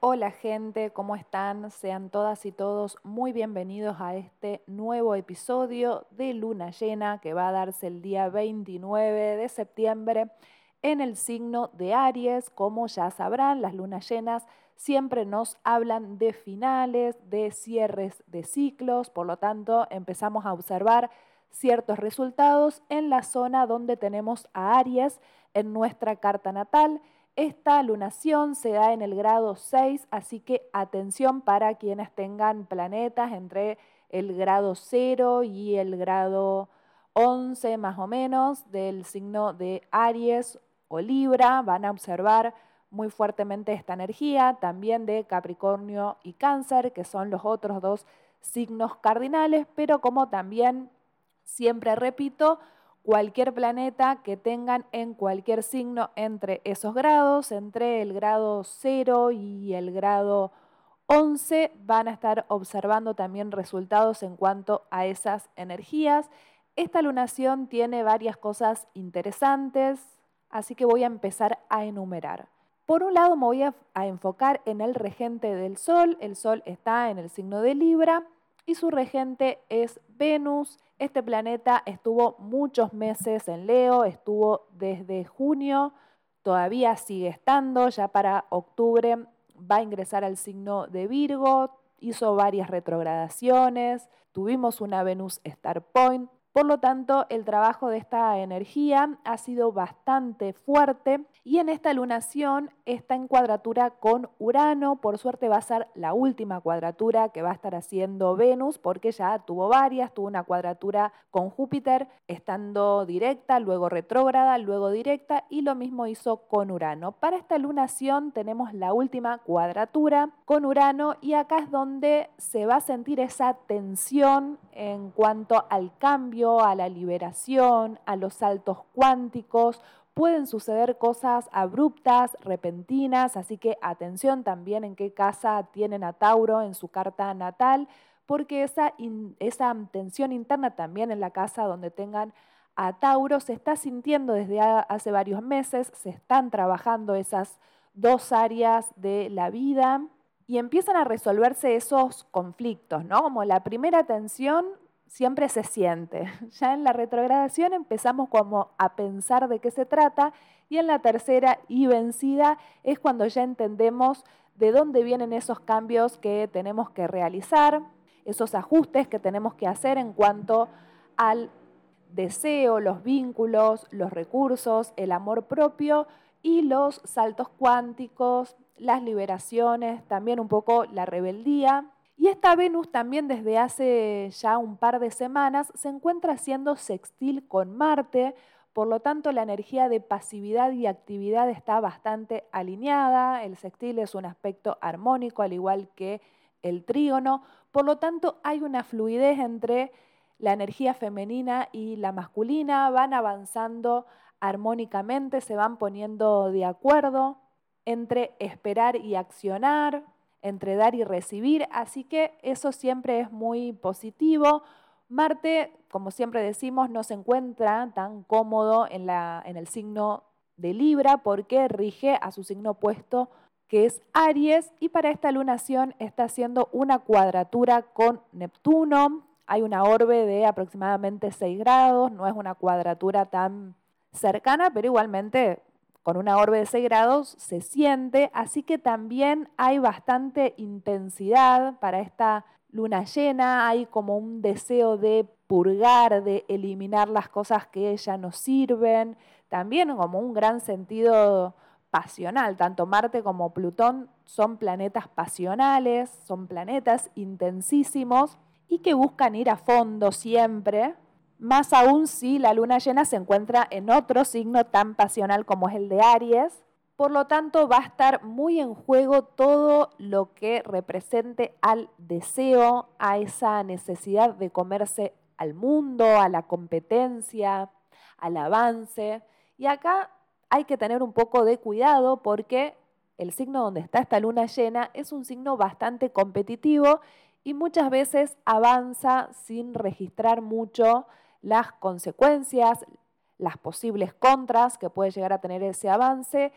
Hola gente, ¿cómo están? Sean todas y todos muy bienvenidos a este nuevo episodio de Luna Llena que va a darse el día 29 de septiembre en el signo de Aries. Como ya sabrán, las lunas llenas siempre nos hablan de finales, de cierres de ciclos, por lo tanto empezamos a observar ciertos resultados en la zona donde tenemos a Aries en nuestra carta natal esta lunación se da en el grado 6, así que atención para quienes tengan planetas entre el grado 0 y el grado 11 más o menos del signo de Aries o Libra. Van a observar muy fuertemente esta energía, también de Capricornio y Cáncer, que son los otros dos signos cardinales, pero como también siempre repito, cualquier planeta que tengan en cualquier signo entre esos grados, entre el grado 0 y el grado 11, van a estar observando también resultados en cuanto a esas energías. Esta lunación tiene varias cosas interesantes, así que voy a empezar a enumerar. Por un lado me voy a, enfocar en el regente del Sol. El Sol está en el signo de Libra y su regente es Venus. Este planeta estuvo muchos meses en Leo, estuvo desde junio, todavía sigue estando, ya para octubre va a ingresar al signo de Virgo, hizo varias retrogradaciones, tuvimos una Venus Star Point, por lo tanto, el trabajo de esta energía ha sido bastante fuerte y en esta lunación está en cuadratura con Urano. Por suerte va a ser la última cuadratura que va a estar haciendo Venus porque ya tuvo varias, tuvo una cuadratura con Júpiter estando directa, luego retrógrada, luego directa y lo mismo hizo con Urano. Para esta lunación tenemos la última cuadratura con Urano y acá es donde se va a sentir esa tensión en cuanto al cambio a la liberación, a los saltos cuánticos. Pueden suceder cosas abruptas, repentinas, así que atención también en qué casa tienen a Tauro en su carta natal, porque esa, esa tensión interna también en la casa donde tengan a Tauro se está sintiendo desde hace varios meses, se están trabajando esas dos áreas de la vida y empiezan a resolverse esos conflictos, ¿no? Como la primera tensión siempre se siente. Ya en la retrogradación empezamos como a pensar de qué se trata y en la tercera y vencida es cuando ya entendemos de dónde vienen esos cambios que tenemos que realizar, esos ajustes que tenemos que hacer en cuanto al deseo, los vínculos, los recursos, el amor propio y los saltos cuánticos, las liberaciones, también un poco la rebeldía y esta Venus también desde hace ya un par de semanas se encuentra haciendo sextil con Marte, por lo tanto la energía de pasividad y actividad está bastante alineada, el sextil es un aspecto armónico al igual que el trígono, por lo tanto hay una fluidez entre la energía femenina y la masculina, van avanzando armónicamente, se van poniendo de acuerdo entre esperar y accionar, entre dar y recibir, así que eso siempre es muy positivo. Marte, como siempre decimos, no se encuentra tan cómodo en, la, en el signo de Libra porque rige a su signo opuesto que es Aries y para esta lunación está haciendo una cuadratura con Neptuno. Hay una orbe de aproximadamente 6 grados, no es una cuadratura tan cercana, pero igualmente con una orbe de 6 grados se siente, así que también hay bastante intensidad para esta luna llena, hay como un deseo de purgar, de eliminar las cosas que ya no sirven, también como un gran sentido pasional, tanto Marte como Plutón son planetas pasionales, son planetas intensísimos y que buscan ir a fondo siempre, más aún si la luna llena se encuentra en otro signo tan pasional como es el de Aries. Por lo tanto, va a estar muy en juego todo lo que represente al deseo, a esa necesidad de comerse al mundo, a la competencia, al avance. Y acá hay que tener un poco de cuidado porque el signo donde está esta luna llena es un signo bastante competitivo y muchas veces avanza sin registrar mucho las consecuencias, las posibles contras que puede llegar a tener ese avance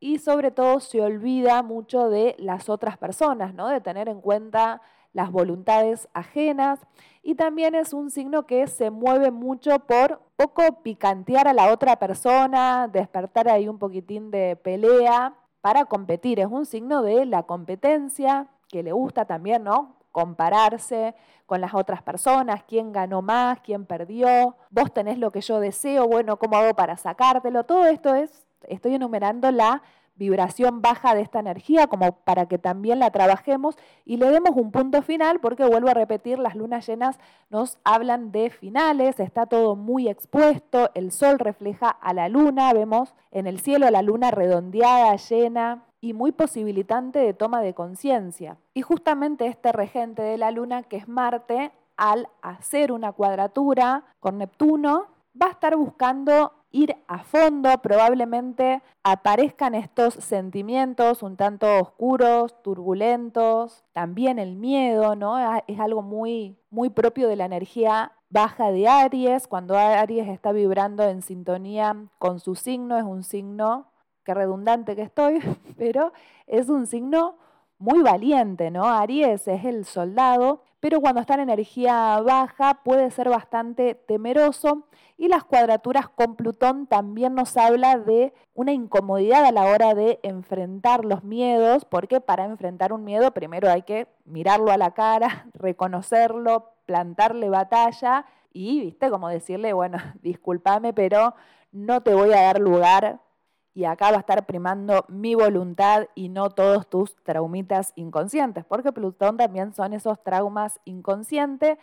y sobre todo se olvida mucho de las otras personas, ¿no? De tener en cuenta las voluntades ajenas y también es un signo que se mueve mucho por poco picantear a la otra persona, despertar ahí un poquitín de pelea para competir. Es un signo de la competencia que le gusta también, ¿no? Compararse con las otras personas, quién ganó más, quién perdió, vos tenés lo que yo deseo, bueno, ¿cómo hago para sacártelo? Todo esto es, estoy enumerando la vibración baja de esta energía como para que también la trabajemos y le demos un punto final porque vuelvo a repetir, las lunas llenas nos hablan de finales, está todo muy expuesto, el sol refleja a la luna, vemos en el cielo la luna redondeada, llena y muy posibilitante de toma de conciencia. Y justamente este regente de la luna, que es Marte, al hacer una cuadratura con Neptuno, va a estar buscando ir a fondo, probablemente aparezcan estos sentimientos un tanto oscuros, turbulentos, también el miedo, ¿no? Es algo muy, muy propio de la energía baja de Aries, cuando Aries está vibrando en sintonía con su signo, es un signo, qué redundante que estoy, pero es un signo muy valiente, ¿no? Aries es el soldado, pero cuando está en energía baja puede ser bastante temeroso y las cuadraturas con Plutón también nos habla de una incomodidad a la hora de enfrentar los miedos, porque para enfrentar un miedo primero hay que mirarlo a la cara, reconocerlo, plantarle batalla y, viste, como decirle, bueno, discúlpame, pero no te voy a dar lugar y acá va a estar primando mi voluntad y no todos tus traumitas inconscientes, porque Plutón también son esos traumas inconscientes,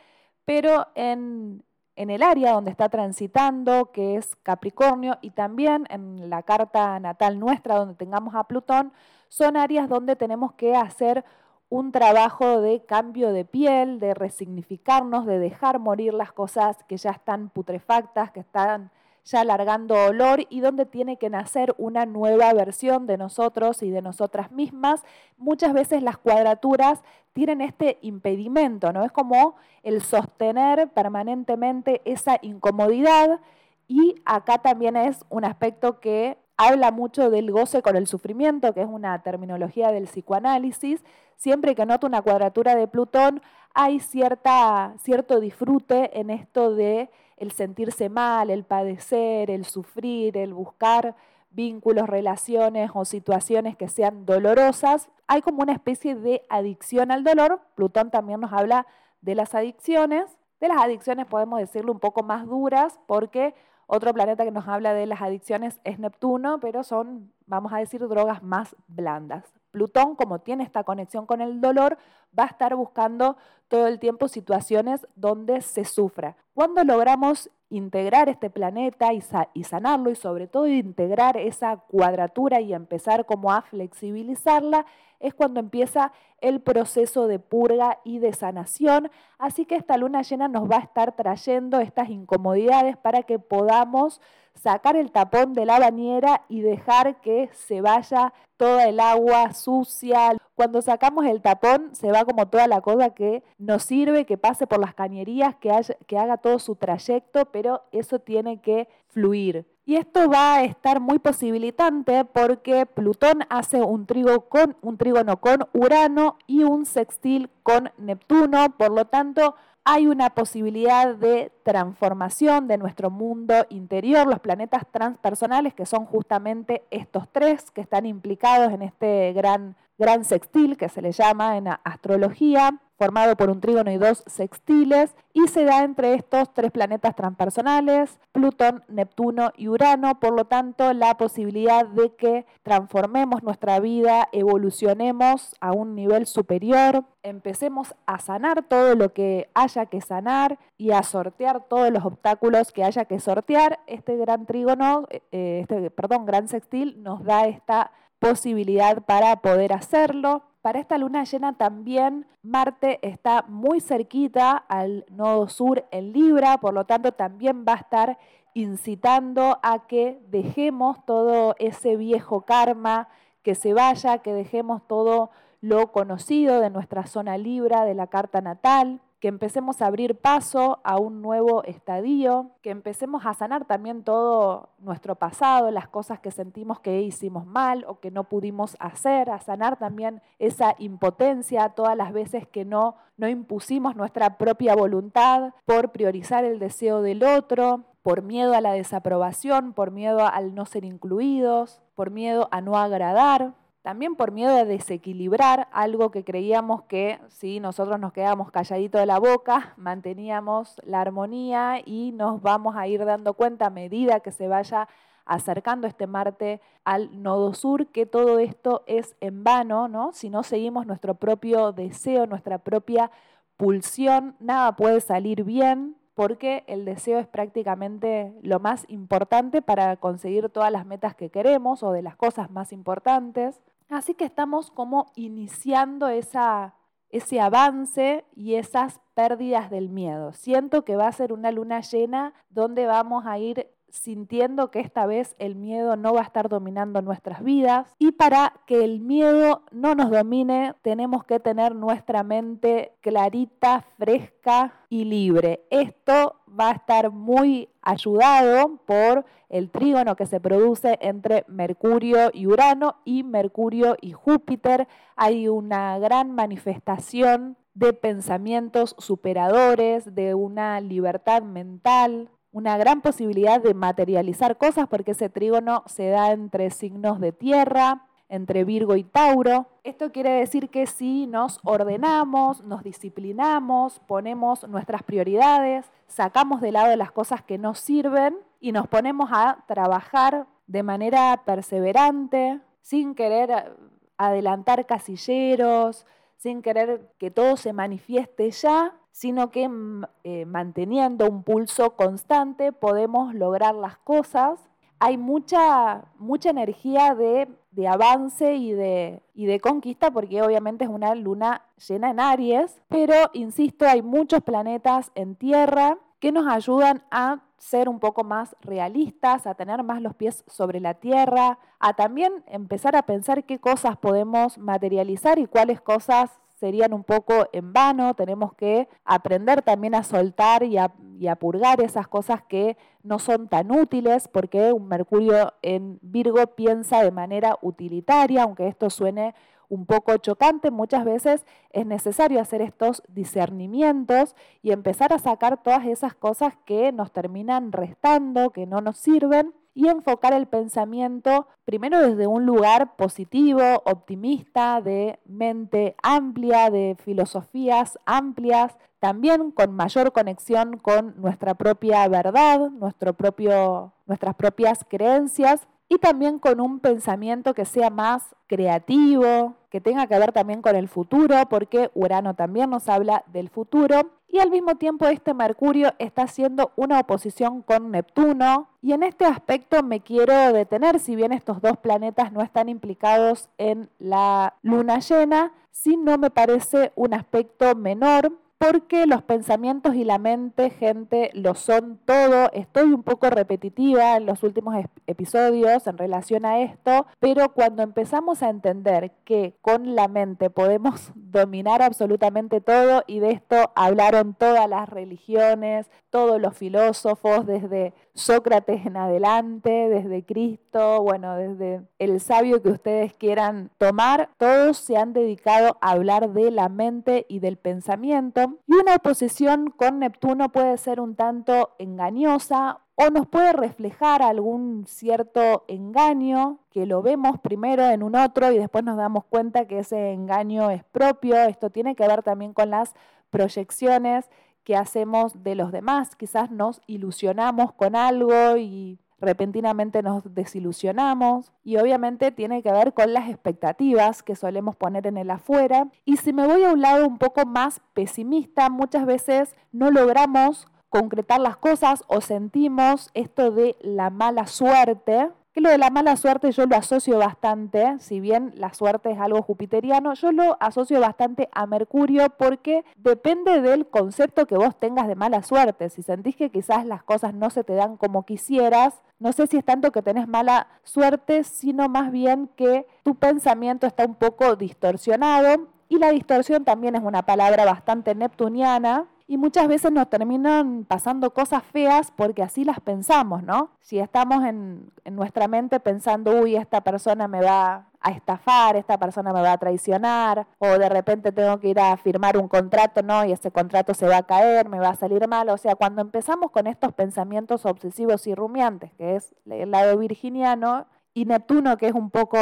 pero en, en el área donde está transitando, que es Capricornio, y también en la carta natal nuestra donde tengamos a Plutón, son áreas donde tenemos que hacer un trabajo de cambio de piel, de resignificarnos, de dejar morir las cosas que ya están putrefactas, que están ya largando olor y donde tiene que nacer una nueva versión de nosotros y de nosotras mismas. Muchas veces las cuadraturas tienen este impedimento, ¿no? Es como el sostener permanentemente esa incomodidad y acá también es un aspecto que habla mucho del goce con el sufrimiento, que es una terminología del psicoanálisis. Siempre que noto una cuadratura de Plutón, hay cierta, cierto disfrute en esto de el sentirse mal, el padecer, el sufrir, el buscar vínculos, relaciones o situaciones que sean dolorosas, hay como una especie de adicción al dolor. Plutón también nos habla de las adicciones. De las adicciones podemos decirlo un poco más duras porque otro planeta que nos habla de las adicciones es Neptuno, pero son, vamos a decir, drogas más blandas. Plutón, como tiene esta conexión con el dolor, va a estar buscando todo el tiempo situaciones donde se sufra. Cuando logramos integrar este planeta y, sanarlo y sobre todo integrar esa cuadratura y empezar como a flexibilizarla, es cuando empieza el proceso de purga y de sanación. Así que esta luna llena nos va a estar trayendo estas incomodidades para que podamos sacar el tapón de la bañera y dejar que se vaya toda el agua sucia. Cuando sacamos el tapón se va como toda la cosa que nos sirve, que pase por las cañerías, que, que haga todo su trayecto, pero eso tiene que fluir. Y esto va a estar muy posibilitante porque Plutón hace un, trigo con, un trígono con Urano y un sextil con Neptuno, por lo tanto hay una posibilidad de transformación de nuestro mundo interior, los planetas transpersonales, que son justamente estos tres que están implicados en este gran, gran sextil que se le llama en astrología formado por un trígono y dos sextiles, y se da entre estos tres planetas transpersonales, Plutón, Neptuno y Urano, por lo tanto la posibilidad de que transformemos nuestra vida, evolucionemos a un nivel superior, empecemos a sanar todo lo que haya que sanar y a sortear todos los obstáculos que haya que sortear, este gran trígono, eh, este, perdón, gran sextil nos da esta posibilidad para poder hacerlo. Para esta luna llena también Marte está muy cerquita al nodo sur en Libra, por lo tanto también va a estar incitando a que dejemos todo ese viejo karma, que se vaya, que dejemos todo lo conocido de nuestra zona Libra, de la carta natal. Que empecemos a abrir paso a un nuevo estadio, que empecemos a sanar también todo nuestro pasado, las cosas que sentimos que hicimos mal o que no pudimos hacer, a sanar también esa impotencia, todas las veces que no, no impusimos nuestra propia voluntad por priorizar el deseo del otro, por miedo a la desaprobación, por miedo al no ser incluidos, por miedo a no agradar. También por miedo a desequilibrar algo que creíamos que si nosotros nos quedábamos calladitos de la boca, manteníamos la armonía y nos vamos a ir dando cuenta a medida que se vaya acercando este Marte al nodo sur, que todo esto es en vano, ¿no? Si no seguimos nuestro propio deseo, nuestra propia pulsión, nada puede salir bien, porque el deseo es prácticamente lo más importante para conseguir todas las metas que queremos o de las cosas más importantes. Así que estamos como iniciando esa, ese avance y esas pérdidas del miedo. Siento que va a ser una luna llena donde vamos a ir sintiendo que esta vez el miedo no va a estar dominando nuestras vidas. Y para que el miedo no nos domine, tenemos que tener nuestra mente clarita, fresca y libre. Esto va a estar muy ayudado por el trígono que se produce entre Mercurio y Urano y Mercurio y Júpiter. Hay una gran manifestación de pensamientos superadores, de una libertad mental, una gran posibilidad de materializar cosas porque ese trígono se da entre signos de tierra, entre Virgo y Tauro. Esto quiere decir que si nos ordenamos, nos disciplinamos, ponemos nuestras prioridades, sacamos de lado las cosas que nos sirven y nos ponemos a trabajar de manera perseverante, sin querer adelantar casilleros, sin querer que todo se manifieste ya, sino que mm, eh, manteniendo un pulso constante podemos lograr las cosas. Hay mucha, mucha energía de, avance y de, y de conquista porque obviamente es una luna llena en Aries, pero insisto, hay muchos planetas en Tierra que nos ayudan a ser un poco más realistas, a tener más los pies sobre la tierra, a también empezar a pensar qué cosas podemos materializar y cuáles cosas serían un poco en vano, tenemos que aprender también a soltar y a, purgar esas cosas que no son tan útiles, porque un Mercurio en Virgo piensa de manera utilitaria, aunque esto suene un poco chocante, muchas veces es necesario hacer estos discernimientos y empezar a sacar todas esas cosas que nos terminan restando, que no nos sirven y enfocar el pensamiento primero desde un lugar positivo, optimista, de mente amplia, de filosofías amplias, también con mayor conexión con nuestra propia verdad, nuestro propio, nuestras propias creencias y también con un pensamiento que sea más creativo, que tenga que ver también con el futuro, porque Urano también nos habla del futuro. Y al mismo tiempo este Mercurio está haciendo una oposición con Neptuno. Y en este aspecto me quiero detener, si bien estos dos planetas no están implicados en la luna llena, sí no me parece un aspecto menor porque los pensamientos y la mente, gente, lo son todo. Estoy un poco repetitiva en los últimos episodios en relación a esto, pero cuando empezamos a entender que con la mente podemos dominar absolutamente todo, y de esto hablaron todas las religiones, todos los filósofos, desde Sócrates en adelante, desde Cristo, bueno, desde el sabio que ustedes quieran tomar, todos se han dedicado a hablar de la mente y del pensamiento. Y una oposición con Neptuno puede ser un tanto engañosa o nos puede reflejar algún cierto engaño que lo vemos primero en un otro y después nos damos cuenta que ese engaño es propio. Esto tiene que ver también con las proyecciones que hacemos de los demás. Quizás nos ilusionamos con algo y repentinamente nos desilusionamos y obviamente tiene que ver con las expectativas que solemos poner en el afuera. Y si me voy a un lado un poco más pesimista, muchas veces no logramos concretar las cosas o sentimos esto de la mala suerte que lo de la mala suerte yo lo asocio bastante, si bien la suerte es algo jupiteriano, yo lo asocio bastante a Mercurio porque depende del concepto que vos tengas de mala suerte. Si sentís que quizás las cosas no se te dan como quisieras, no sé si es tanto que tenés mala suerte, sino más bien que tu pensamiento está un poco distorsionado Y la distorsión también es una palabra bastante neptuniana y muchas veces nos terminan pasando cosas feas porque así las pensamos, ¿no? Si estamos en, nuestra mente pensando, uy, esta persona me va a estafar, esta persona me va a traicionar, o de repente tengo que ir a firmar un contrato, ¿no? Y ese contrato se va a caer, me va a salir mal. O sea, cuando empezamos con estos pensamientos obsesivos y rumiantes, que es el lado virginiano, y Neptuno, que es un poco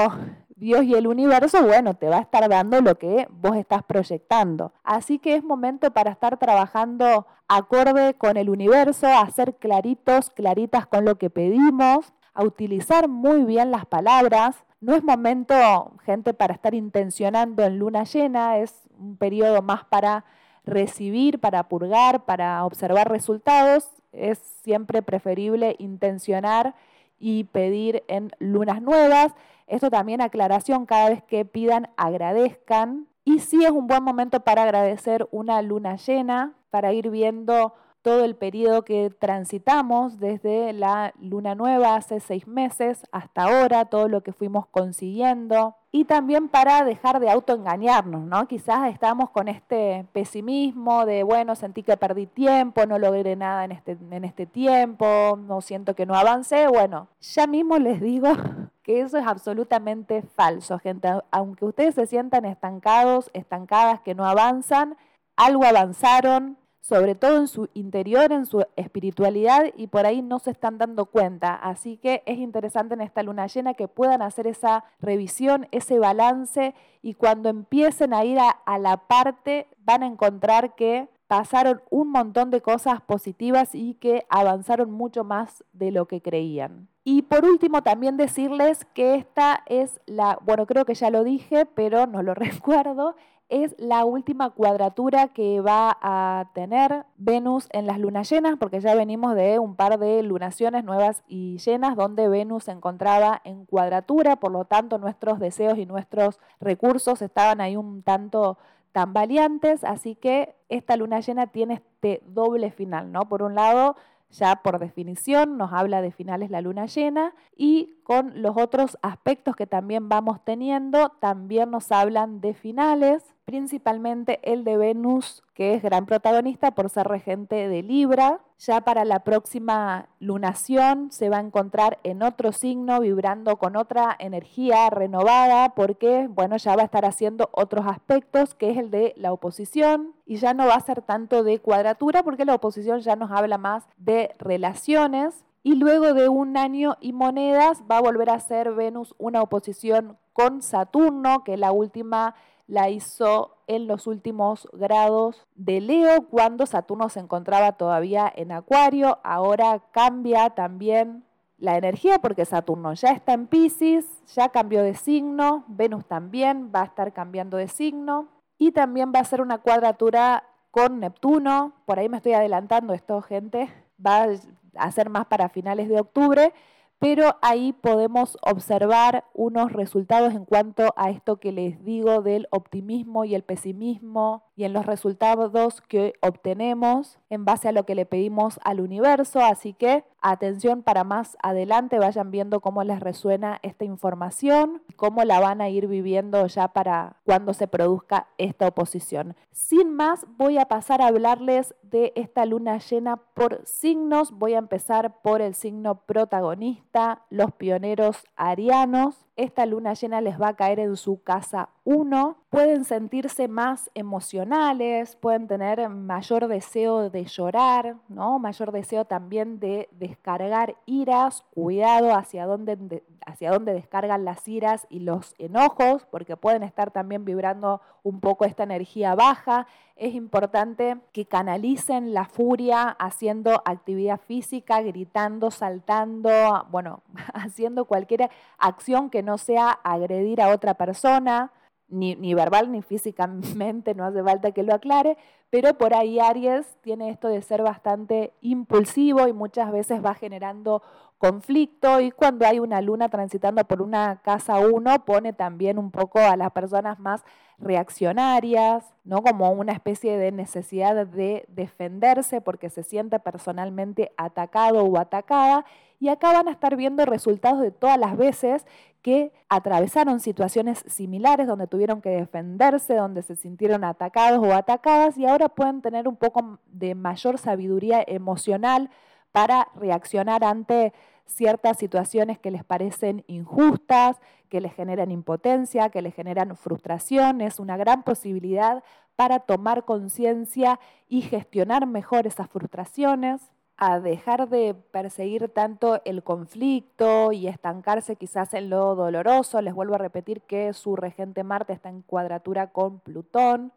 Dios y el universo, bueno, te va a estar dando lo que vos estás proyectando. Así que es momento para estar trabajando acorde con el universo, a ser claritos, claritas con lo que pedimos, a utilizar muy bien las palabras. No es momento, gente, para estar intencionando en luna llena, es un periodo más para recibir, para purgar, para observar resultados. Es siempre preferible intencionar y pedir en lunas nuevas. Esto también aclaración, cada vez que pidan agradezcan. Y sí es un buen momento para agradecer una luna llena, para ir viendo todo el periodo que transitamos desde la luna nueva hace seis meses hasta ahora, todo lo que fuimos consiguiendo. Y también para dejar de autoengañarnos, ¿no? Quizás estamos con este pesimismo de, bueno, sentí que perdí tiempo, no logré nada en este, en este tiempo, no siento que no avancé. Bueno, ya mismo les digo que eso es absolutamente falso, gente. Aunque ustedes se sientan estancados, estancadas, que no avanzan, algo avanzaron, sobre todo en su interior, en su espiritualidad, y por ahí no se están dando cuenta. Así que es interesante en esta luna llena que puedan hacer esa revisión, ese balance, y cuando empiecen a ir a, la parte, van a encontrar que pasaron un montón de cosas positivas y que avanzaron mucho más de lo que creían. Y por último, también decirles que esta es la, bueno, creo que ya lo dije, pero no lo recuerdo, es la última cuadratura que va a tener Venus en las lunas llenas, porque ya venimos de un par de lunaciones nuevas y llenas donde Venus se encontraba en cuadratura, por lo tanto nuestros deseos y nuestros recursos estaban ahí un tanto tan valientes, así que esta luna llena tiene este doble final, ¿no? Por un lado, ya por definición nos habla de finales la luna llena y con los otros aspectos que también vamos teniendo, también nos hablan de finales, principalmente el de Venus, que es gran protagonista por ser regente de Libra. Ya para la próxima lunación se va a encontrar en otro signo, vibrando con otra energía renovada, porque, bueno, ya va a estar haciendo otros aspectos, que es el de la oposición, y ya no va a ser tanto de cuadratura, porque la oposición ya nos habla más de relaciones, y luego de un año y monedas va a volver a hacer Venus una oposición con Saturno, que la última la hizo en los últimos grados de Leo, cuando Saturno se encontraba todavía en Acuario. Ahora cambia también la energía porque Saturno ya está en Pisces, ya cambió de signo, Venus también va a estar cambiando de signo y también va a ser una cuadratura con Neptuno. Por ahí me estoy adelantando esto, gente. Va a ser más para finales de octubre, pero ahí podemos observar unos resultados en cuanto a esto que les digo del optimismo y el pesimismo y en los resultados que obtenemos en base a lo que le pedimos al universo. Así que atención para más adelante, vayan viendo cómo les resuena esta información, cómo la van a ir viviendo ya para cuando se produzca esta oposición. Sin más, voy a pasar a hablarles de esta luna llena por signos. Voy a empezar por el signo protagonista, los pioneros arianos esta luna llena les va a caer en su casa 1, pueden sentirse más emocionales, pueden tener mayor deseo de llorar, ¿no? mayor deseo también de descargar iras, cuidado hacia dónde, hacia dónde descargan las iras y los enojos, porque pueden estar también vibrando un poco esta energía baja. Es importante que canalicen la furia haciendo actividad física, gritando, saltando, bueno, haciendo cualquier acción que no sea agredir a otra persona, ni, ni, verbal ni físicamente, no hace falta que lo aclare, pero por ahí Aries tiene esto de ser bastante impulsivo y muchas veces va generando conflicto y cuando hay una luna transitando por una casa 1 pone también un poco a las personas más reaccionarias, ¿no? Como una especie de necesidad de defenderse porque se siente personalmente atacado o atacada Y acá van a estar viendo resultados de todas las veces que atravesaron situaciones similares donde tuvieron que defenderse, donde se sintieron atacados o atacadas y ahora pueden tener un poco de mayor sabiduría emocional para reaccionar ante ciertas situaciones que les parecen injustas, que les generan impotencia, que les generan frustración. Es una gran posibilidad para tomar conciencia y gestionar mejor esas frustraciones a dejar de perseguir tanto el conflicto y estancarse quizás en lo doloroso. Les vuelvo a repetir que su regente Marte está en cuadratura con Plutón.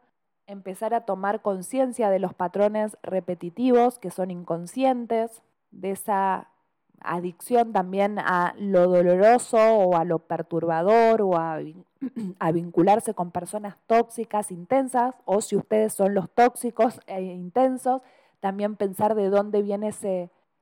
Empezar a tomar conciencia de los patrones repetitivos que son inconscientes, de esa adicción también a lo doloroso o a lo perturbador o a, vincularse con personas tóxicas, intensas, o si ustedes son los tóxicos e intensos, también pensar de dónde viene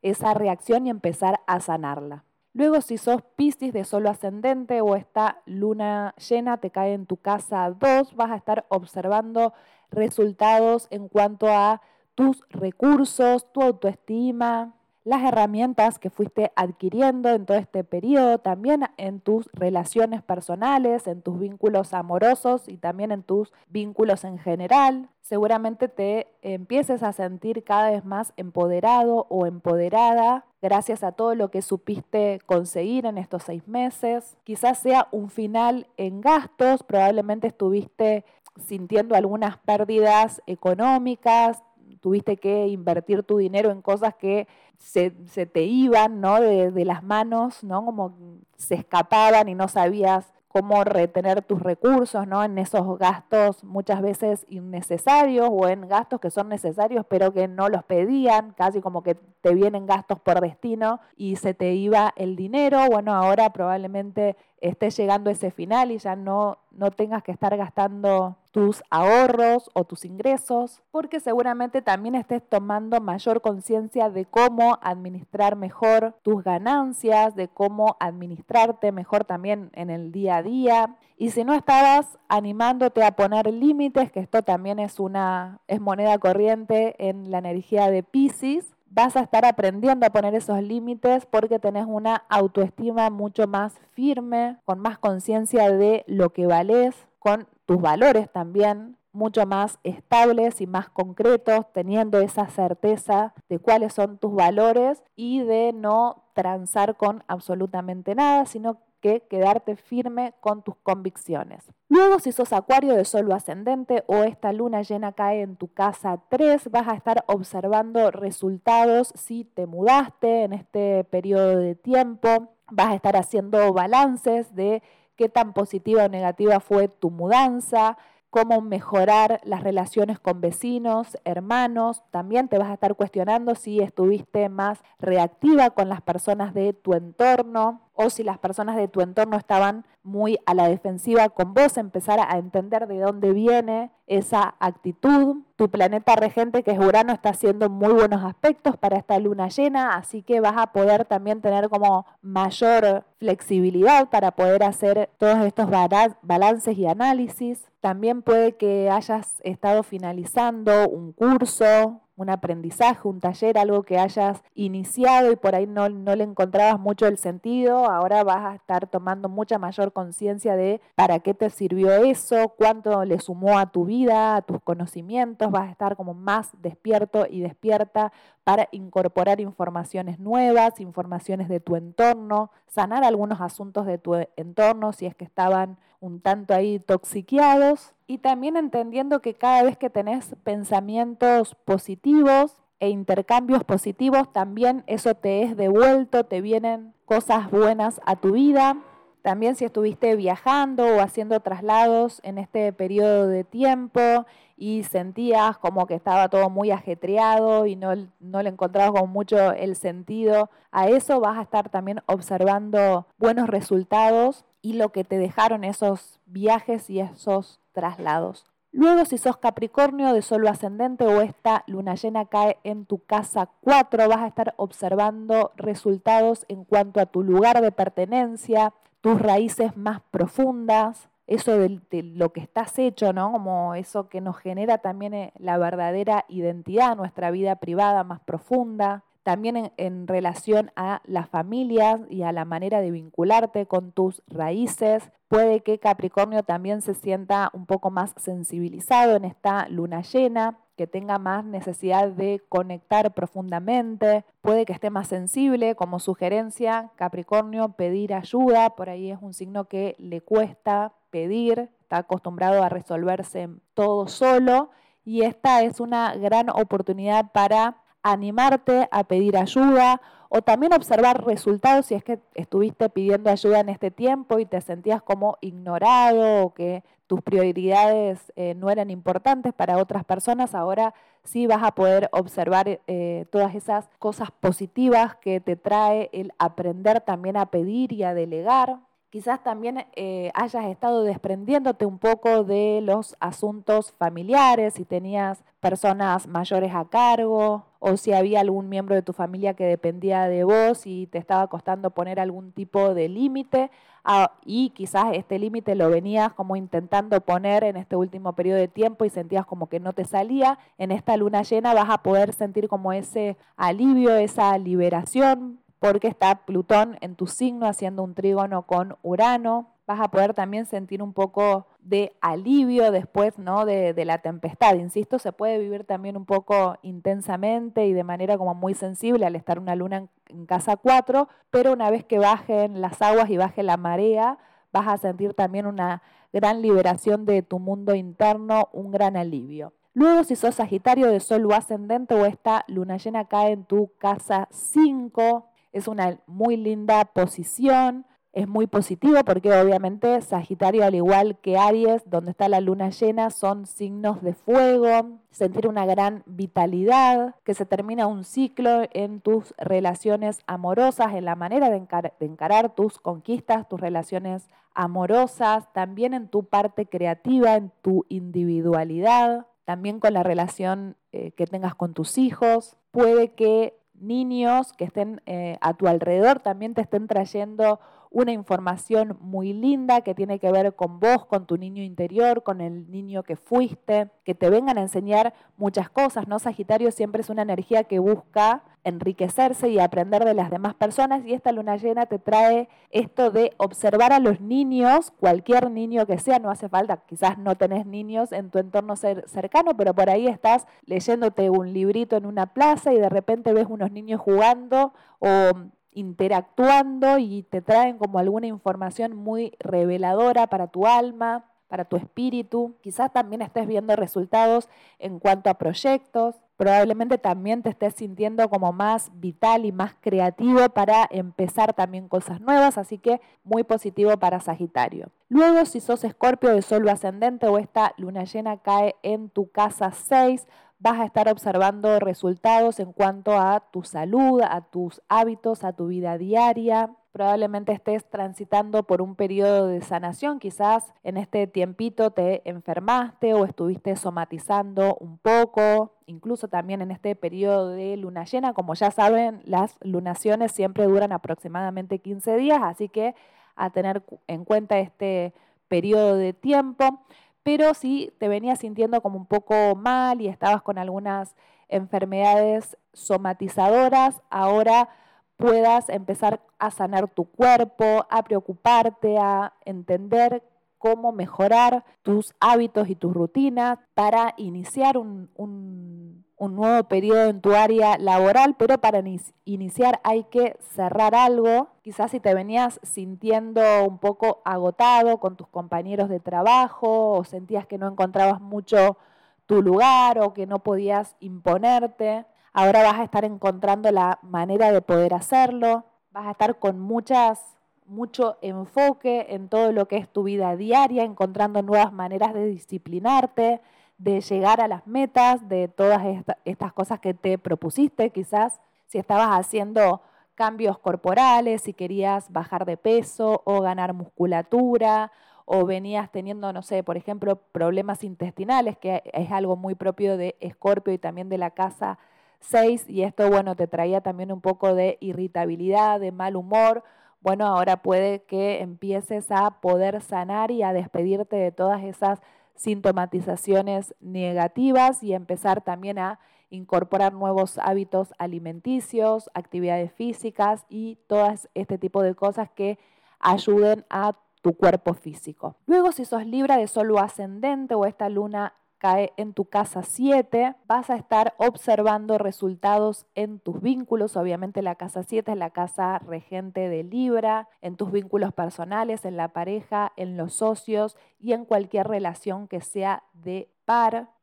esa reacción y empezar a sanarla. Luego, si sos Piscis de solo ascendente o esta luna llena te cae en tu casa 2, vas a estar observando resultados en cuanto a tus recursos, tu autoestima, las herramientas que fuiste adquiriendo en todo este periodo, también en tus relaciones personales, en tus vínculos amorosos y también en tus vínculos en general. Seguramente te empieces a sentir cada vez más empoderado o empoderada gracias a todo lo que supiste conseguir en estos seis meses. Quizás sea un final en gastos, probablemente estuviste sintiendo algunas pérdidas económicas, tuviste que invertir tu dinero en cosas que se, te iban ¿no? de, de, las manos, ¿no? como se escapaban y no sabías cómo retener tus recursos ¿no? en esos gastos muchas veces innecesarios o en gastos que son necesarios pero que no los pedían, casi como que te vienen gastos por destino y se te iba el dinero. Bueno, ahora probablemente esté llegando ese final y ya no, no tengas que estar gastando tus ahorros o tus ingresos, porque seguramente también estés tomando mayor conciencia de cómo administrar mejor tus ganancias, de cómo administrarte mejor también en el día a día. Y si no estabas animándote a poner límites, que esto también es una es moneda corriente en la energía de Pisces, vas a estar aprendiendo a poner esos límites porque tenés una autoestima mucho más firme, con más conciencia de lo que vales, con tus valores también mucho más estables y más concretos, teniendo esa certeza de cuáles son tus valores y de no transar con absolutamente nada, sino que quedarte firme con tus convicciones. Luego, si sos acuario de solo ascendente o esta luna llena cae en tu casa 3, vas a estar observando resultados si te mudaste en este periodo de tiempo, vas a estar haciendo balances de qué tan positiva o negativa fue tu mudanza, cómo mejorar las relaciones con vecinos, hermanos. También te vas a estar cuestionando si estuviste más reactiva con las personas de tu entorno o si las personas de tu entorno estaban muy a la defensiva con vos, empezar a entender de dónde viene esa actitud. Tu planeta regente, que es Urano, está haciendo muy buenos aspectos para esta luna llena, así que vas a poder también tener como mayor flexibilidad para poder hacer todos estos balances y análisis. También puede que hayas estado finalizando un curso, un aprendizaje, un taller, algo que hayas iniciado y por ahí no, no, le encontrabas mucho el sentido, ahora vas a estar tomando mucha mayor conciencia de para qué te sirvió eso, cuánto le sumó a tu vida, a tus conocimientos, vas a estar como más despierto y despierta para incorporar informaciones nuevas, informaciones de tu entorno, sanar algunos asuntos de tu entorno si es que estaban un tanto ahí toxiqueados y también entendiendo que cada vez que tenés pensamientos positivos e intercambios positivos, también eso te es devuelto, te vienen cosas buenas a tu vida. También si estuviste viajando o haciendo traslados en este periodo de tiempo y sentías como que estaba todo muy ajetreado y no, no le encontrabas con mucho el sentido a eso, vas a estar también observando buenos resultados y lo que te dejaron esos viajes y esos traslados. Luego, si sos Capricornio de solo ascendente o esta luna llena cae en tu casa 4, vas a estar observando resultados en cuanto a tu lugar de pertenencia, tus raíces más profundas, eso de, lo que estás hecho, ¿no? Como eso que nos genera también eh, la verdadera identidad, nuestra vida privada más profunda. También en, relación a la familia y a la manera de vincularte con tus raíces. Puede que Capricornio también se sienta un poco más sensibilizado en esta luna llena, que tenga más necesidad de conectar profundamente, puede que esté más sensible, como sugerencia, Capricornio, pedir ayuda, por ahí es un signo que le cuesta pedir, está acostumbrado a resolverse todo solo. Y esta es una gran oportunidad para animarte a pedir ayuda o también observar resultados si es que estuviste pidiendo ayuda en este tiempo y te sentías como ignorado o que tus prioridades eh, no eran importantes para otras personas, ahora sí vas a poder observar eh, todas esas cosas positivas que te trae el aprender también a pedir y a delegar. Quizás también eh, hayas estado desprendiéndote un poco de los asuntos familiares, si tenías personas mayores a cargo o si había algún miembro de tu familia que dependía de vos y te estaba costando poner algún tipo de límite ah, y quizás este límite lo venías como intentando poner en este último periodo de tiempo y sentías como que no te salía, en esta luna llena vas a poder sentir como ese alivio, esa liberación porque está Plutón en tu signo haciendo un trígono con Urano. Vas a poder también sentir un poco de alivio después ¿no? de, de, la tempestad. Insisto, se puede vivir también un poco intensamente y de manera como muy sensible al estar una luna en, casa 4, pero una vez que bajen las aguas y baje la marea, vas a sentir también una gran liberación de tu mundo interno, un gran alivio. Luego, si sos Sagitario de Sol o ascendente o esta luna llena cae en tu casa 5, es una muy linda posición, es muy positivo porque obviamente Sagitario, al igual que Aries, donde está la luna llena, son signos de fuego, sentir una gran vitalidad, que se termina un ciclo en tus relaciones amorosas, en la manera de, encarar tus conquistas, tus relaciones amorosas, también en tu parte creativa, en tu individualidad, también con la relación eh, que tengas con tus hijos. Puede que niños que estén eh, a tu alrededor también te estén trayendo una información muy linda que tiene que ver con vos, con tu niño interior, con el niño que fuiste, que te vengan a enseñar muchas cosas, ¿no? Sagitario siempre es una energía que busca enriquecerse y aprender de las demás personas y esta luna llena te trae esto de observar a los niños, cualquier niño que sea, no hace falta, quizás no tenés niños en tu entorno cercano, pero por ahí estás leyéndote un librito en una plaza y de repente ves unos niños jugando o interactuando y te traen como alguna información muy reveladora para tu alma, para tu espíritu. Quizás también estés viendo resultados en cuanto a proyectos. Probablemente también te estés sintiendo como más vital y más creativo para empezar también cosas nuevas, así que muy positivo para Sagitario. Luego, si sos escorpio de sol ascendente o esta luna llena cae en tu casa 6, vas a estar observando resultados en cuanto a tu salud, a tus hábitos, a tu vida diaria. Probablemente estés transitando por un periodo de sanación, quizás en este tiempito te enfermaste o estuviste somatizando un poco, incluso también en este periodo de luna llena. Como ya saben, las lunaciones siempre duran aproximadamente 15 días, así que a tener en cuenta este periodo de tiempo pero si te venías sintiendo como un poco mal y estabas con algunas enfermedades somatizadoras, ahora puedas empezar a sanar tu cuerpo, a preocuparte, a entender cómo mejorar tus hábitos y tus rutinas para iniciar un, un un nuevo periodo en tu área laboral, pero para iniciar hay que cerrar algo. Quizás si te venías sintiendo un poco agotado con tus compañeros de trabajo o sentías que no encontrabas mucho tu lugar o que no podías imponerte, ahora vas a estar encontrando la manera de poder hacerlo. Vas a estar con muchas mucho enfoque en todo lo que es tu vida diaria, encontrando nuevas maneras de disciplinarte, de llegar a las metas, de todas estas cosas que te propusiste, quizás si estabas haciendo cambios corporales, si querías bajar de peso o ganar musculatura, o venías teniendo, no sé, por ejemplo, problemas intestinales, que es algo muy propio de Escorpio y también de la casa 6, y esto, bueno, te traía también un poco de irritabilidad, de mal humor. Bueno, ahora puede que empieces a poder sanar y a despedirte de todas esas sintomatizaciones negativas y empezar también a incorporar nuevos hábitos alimenticios, actividades físicas y todas este tipo de cosas que ayuden a tu cuerpo físico. Luego, si sos Libra de solo ascendente o esta luna cae en tu casa 7, vas a estar observando resultados en tus vínculos. Obviamente la casa 7 es la casa regente de Libra, en tus vínculos personales, en la pareja, en los socios y en cualquier relación que sea de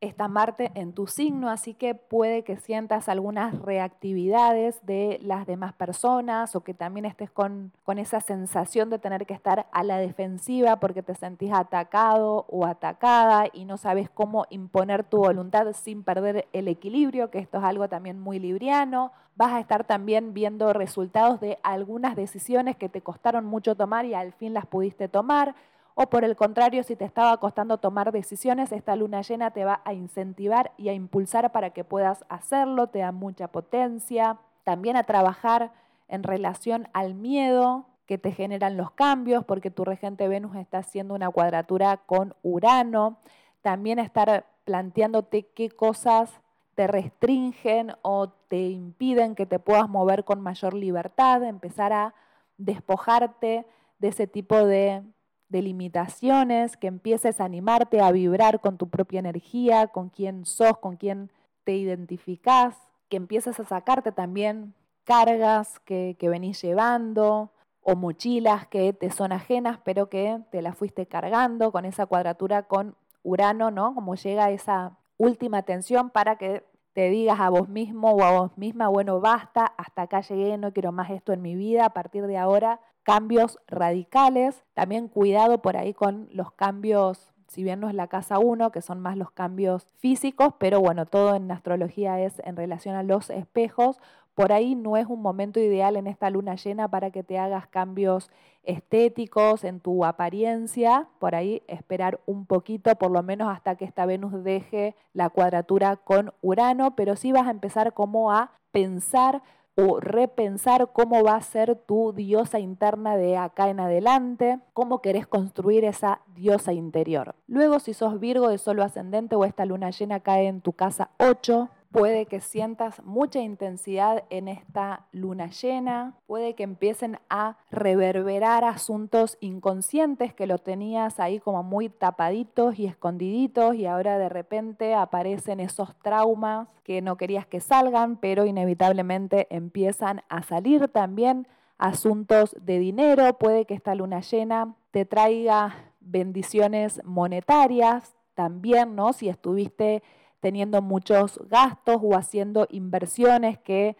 está Marte en tu signo, así que puede que sientas algunas reactividades de las demás personas o que también estés con, con esa sensación de tener que estar a la defensiva porque te sentís atacado o atacada y no sabes cómo imponer tu voluntad sin perder el equilibrio, que esto es algo también muy libriano. Vas a estar también viendo resultados de algunas decisiones que te costaron mucho tomar y al fin las pudiste tomar o por el contrario, si te estaba costando tomar decisiones, esta luna llena te va a incentivar y a impulsar para que puedas hacerlo, te da mucha potencia. También a trabajar en relación al miedo que te generan los cambios, porque tu regente Venus está haciendo una cuadratura con Urano. También estar planteándote qué cosas te restringen o te impiden que te puedas mover con mayor libertad, empezar a despojarte de ese tipo de de limitaciones, que empieces a animarte a vibrar con tu propia energía, con quién sos, con quién te identificás, que empieces a sacarte también cargas que, que venís llevando o mochilas que te son ajenas, pero que te las fuiste cargando con esa cuadratura con Urano, ¿no? Como llega esa última tensión para que te digas a vos mismo o a vos misma, bueno, basta, hasta acá llegué, no quiero más esto en mi vida, a partir de ahora cambios radicales. También cuidado por ahí con los cambios, si bien no es la casa 1, que son más los cambios físicos, pero bueno, todo en astrología es en relación a los espejos. Por ahí no es un momento ideal en esta luna llena para que te hagas cambios estéticos en tu apariencia. Por ahí esperar un poquito, por lo menos hasta que esta Venus deje la cuadratura con Urano, pero sí vas a empezar como a pensar o repensar cómo va a ser tu diosa interna de acá en adelante, cómo querés construir esa diosa interior. Luego, si sos Virgo de solo ascendente o esta luna llena cae en tu casa 8, Puede que sientas mucha intensidad en esta luna llena, puede que empiecen a reverberar asuntos inconscientes que lo tenías ahí como muy tapaditos y escondiditos y ahora de repente aparecen esos traumas que no querías que salgan, pero inevitablemente empiezan a salir también asuntos de dinero, puede que esta luna llena te traiga bendiciones monetarias también, ¿no? Si estuviste teniendo muchos gastos o haciendo inversiones que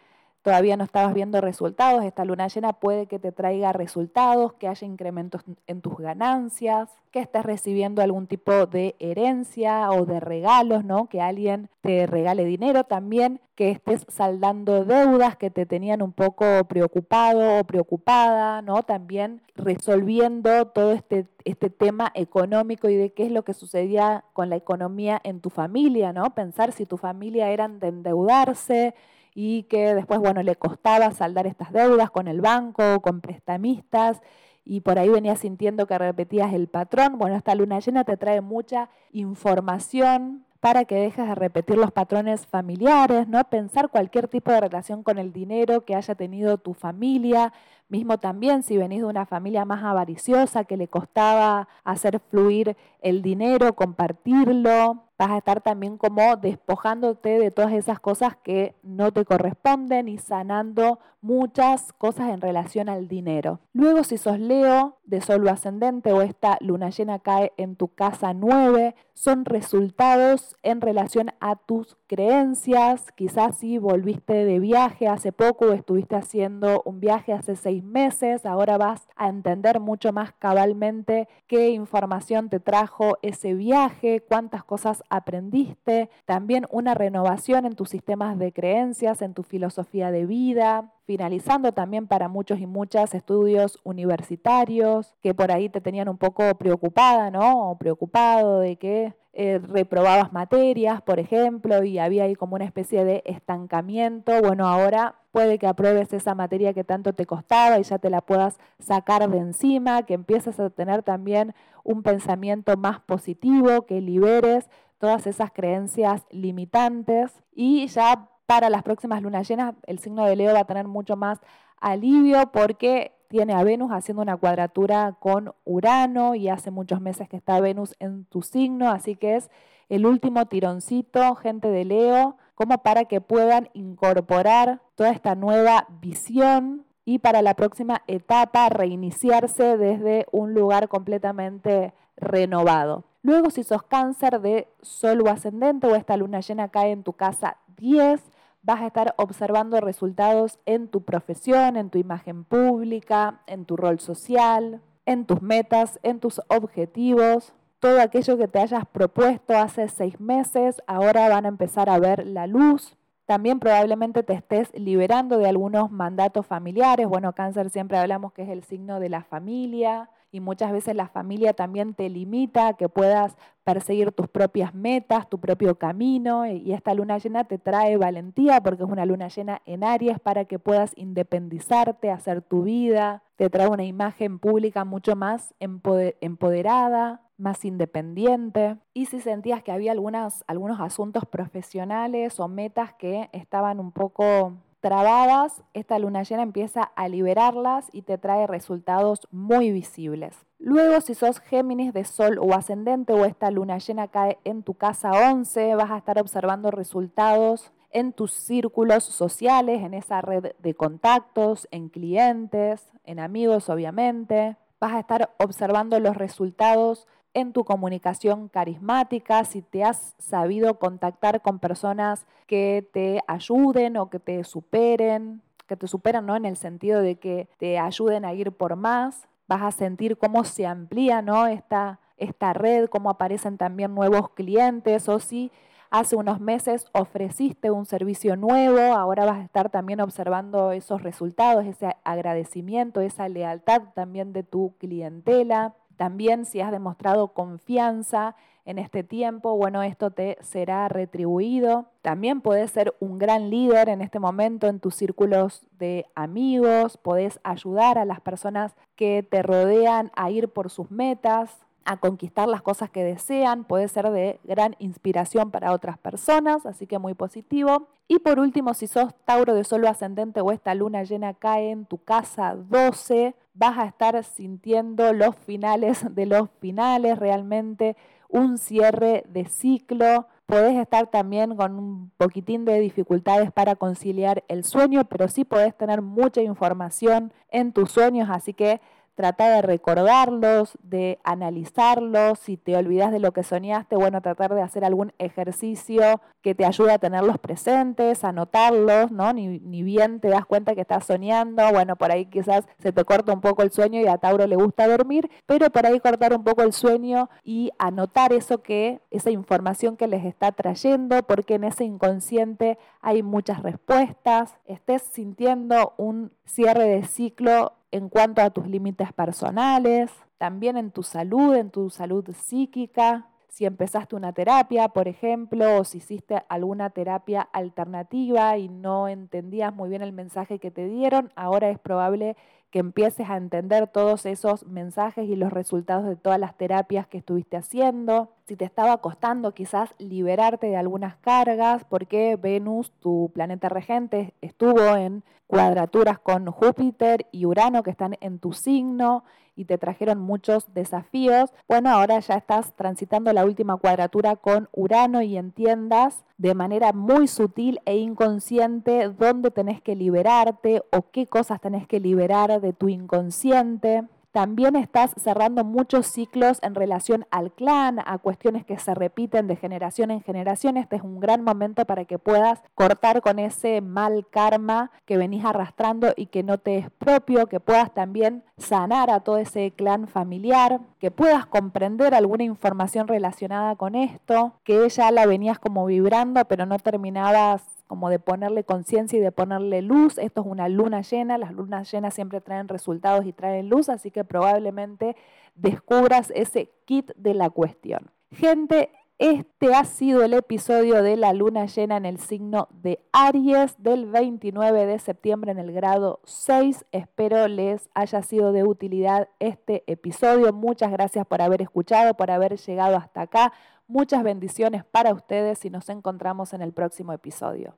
todavía no estabas viendo resultados, esta luna llena puede que te traiga resultados, que haya incrementos en tus ganancias, que estés recibiendo algún tipo de herencia o de regalos, ¿no? Que alguien te regale dinero también, que estés saldando deudas que te tenían un poco preocupado o preocupada, ¿no? También resolviendo todo este, este tema económico y de qué es lo que sucedía con la economía en tu familia, ¿no? Pensar si tu familia eran de endeudarse, y que después, bueno, le costaba saldar estas deudas con el banco, con prestamistas, y por ahí venías sintiendo que repetías el patrón. Bueno, esta luna llena te trae mucha información para que dejes de repetir los patrones familiares, ¿no? Pensar cualquier tipo de relación con el dinero que haya tenido tu familia, mismo también si venís de una familia más avariciosa que le costaba hacer fluir el dinero, compartirlo, vas a estar también como despojándote de todas esas cosas que no te corresponden y sanando muchas cosas en relación al dinero. Luego, si sos Leo de Sol ascendente o esta luna llena cae en tu casa 9, son resultados en relación a tus creencias. Quizás si volviste de viaje hace poco o estuviste haciendo un viaje hace seis meses, ahora vas a entender mucho más cabalmente qué información te trajo ese viaje, cuántas cosas aprendiste, también una renovación en tus sistemas de creencias, en tu filosofía de vida, finalizando también para muchos y muchas estudios universitarios que por ahí te tenían un poco preocupada, ¿no? O preocupado de que eh, reprobabas materias, por ejemplo, y había ahí como una especie de estancamiento. Bueno, ahora puede que apruebes esa materia que tanto te costaba y ya te la puedas sacar de encima, que empieces a tener también un pensamiento más positivo, que liberes todas esas creencias limitantes y ya para las próximas lunas llenas el signo de Leo va a tener mucho más alivio porque tiene a Venus haciendo una cuadratura con Urano y hace muchos meses que está Venus en tu signo, así que es el último tironcito, gente de Leo, como para que puedan incorporar toda esta nueva visión y para la próxima etapa reiniciarse desde un lugar completamente renovado. Luego, si sos cáncer de sol o ascendente o esta luna llena cae en tu casa 10, vas a estar observando resultados en tu profesión, en tu imagen pública, en tu rol social, en tus metas, en tus objetivos. Todo aquello que te hayas propuesto hace seis meses, ahora van a empezar a ver la luz. También probablemente te estés liberando de algunos mandatos familiares. Bueno, cáncer siempre hablamos que es el signo de la familia y muchas veces la familia también te limita a que puedas perseguir tus propias metas, tu propio camino y esta luna llena te trae valentía porque es una luna llena en Aries para que puedas independizarte, hacer tu vida, te trae una imagen pública mucho más empoderada, más independiente. Y si sentías que había algunos asuntos profesionales o metas que estaban un poco trabadas, esta luna llena empieza a liberarlas y te trae resultados muy visibles. Luego, si sos Géminis de Sol o ascendente o esta luna llena cae en tu casa 11, vas a estar observando resultados en tus círculos sociales, en esa red de contactos, en clientes, en amigos, obviamente. Vas a estar observando los resultados en tu comunicación carismática, si te has sabido contactar con personas que te ayuden o que te superen, que te superan ¿no? en el sentido de que te ayuden a ir por más, vas a sentir cómo se amplía ¿no? esta, esta red, cómo aparecen también nuevos clientes o si hace unos meses ofreciste un servicio nuevo, ahora vas a estar también observando esos resultados, ese agradecimiento, esa lealtad también de tu clientela. También si has demostrado confianza en este tiempo, bueno, esto te será retribuido. También puedes ser un gran líder en este momento en tus círculos de amigos, podés ayudar a las personas que te rodean a ir por sus metas, a conquistar las cosas que desean, puede ser de gran inspiración para otras personas, así que muy positivo. Y por último, si sos Tauro de Solo Ascendente o esta luna llena cae en tu casa 12, vas a estar sintiendo los finales de los finales, realmente un cierre de ciclo. Podés estar también con un poquitín de dificultades para conciliar el sueño, pero sí podés tener mucha información en tus sueños, así que trata de recordarlos, de analizarlos, si te olvidas de lo que soñaste, bueno, tratar de hacer algún ejercicio que te ayude a tenerlos presentes, anotarlos, ¿no? Ni, ni, bien te das cuenta que estás soñando, bueno, por ahí quizás se te corta un poco el sueño y a Tauro le gusta dormir, pero por ahí cortar un poco el sueño y anotar eso que, esa información que les está trayendo, porque en ese inconsciente hay muchas respuestas, estés sintiendo un cierre de ciclo en cuanto a tus límites personales, también en tu salud, en tu salud psíquica, si empezaste una terapia, por ejemplo, o si hiciste alguna terapia alternativa y no entendías muy bien el mensaje que te dieron, ahora es probable que empieces a entender todos esos mensajes y los resultados de todas las terapias que estuviste haciendo. Si te estaba costando quizás liberarte de algunas cargas, porque Venus, tu planeta regente, estuvo en cuadraturas con Júpiter y Urano que están en tu signo y te trajeron muchos desafíos. Bueno, ahora ya estás transitando la última cuadratura con Urano y entiendas de manera muy sutil e inconsciente dónde tenés que liberarte o qué cosas tenés que liberar de tu inconsciente. También estás cerrando muchos ciclos en relación al clan, a cuestiones que se repiten de generación en generación. Este es un gran momento para que puedas cortar con ese mal karma que venís arrastrando y que no te es propio, que puedas también sanar a todo ese clan familiar, que puedas comprender alguna información relacionada con esto, que ya la venías como vibrando, pero no terminabas como de ponerle conciencia y de ponerle luz. Esto es una luna llena, las lunas llenas siempre traen resultados y traen luz, así que probablemente descubras ese kit de la cuestión. Gente este ha sido el episodio de la luna llena en el signo de Aries del 29 de septiembre en el grado 6. Espero les haya sido de utilidad este episodio. Muchas gracias por haber escuchado, por haber llegado hasta acá. Muchas bendiciones para ustedes y nos encontramos en el próximo episodio.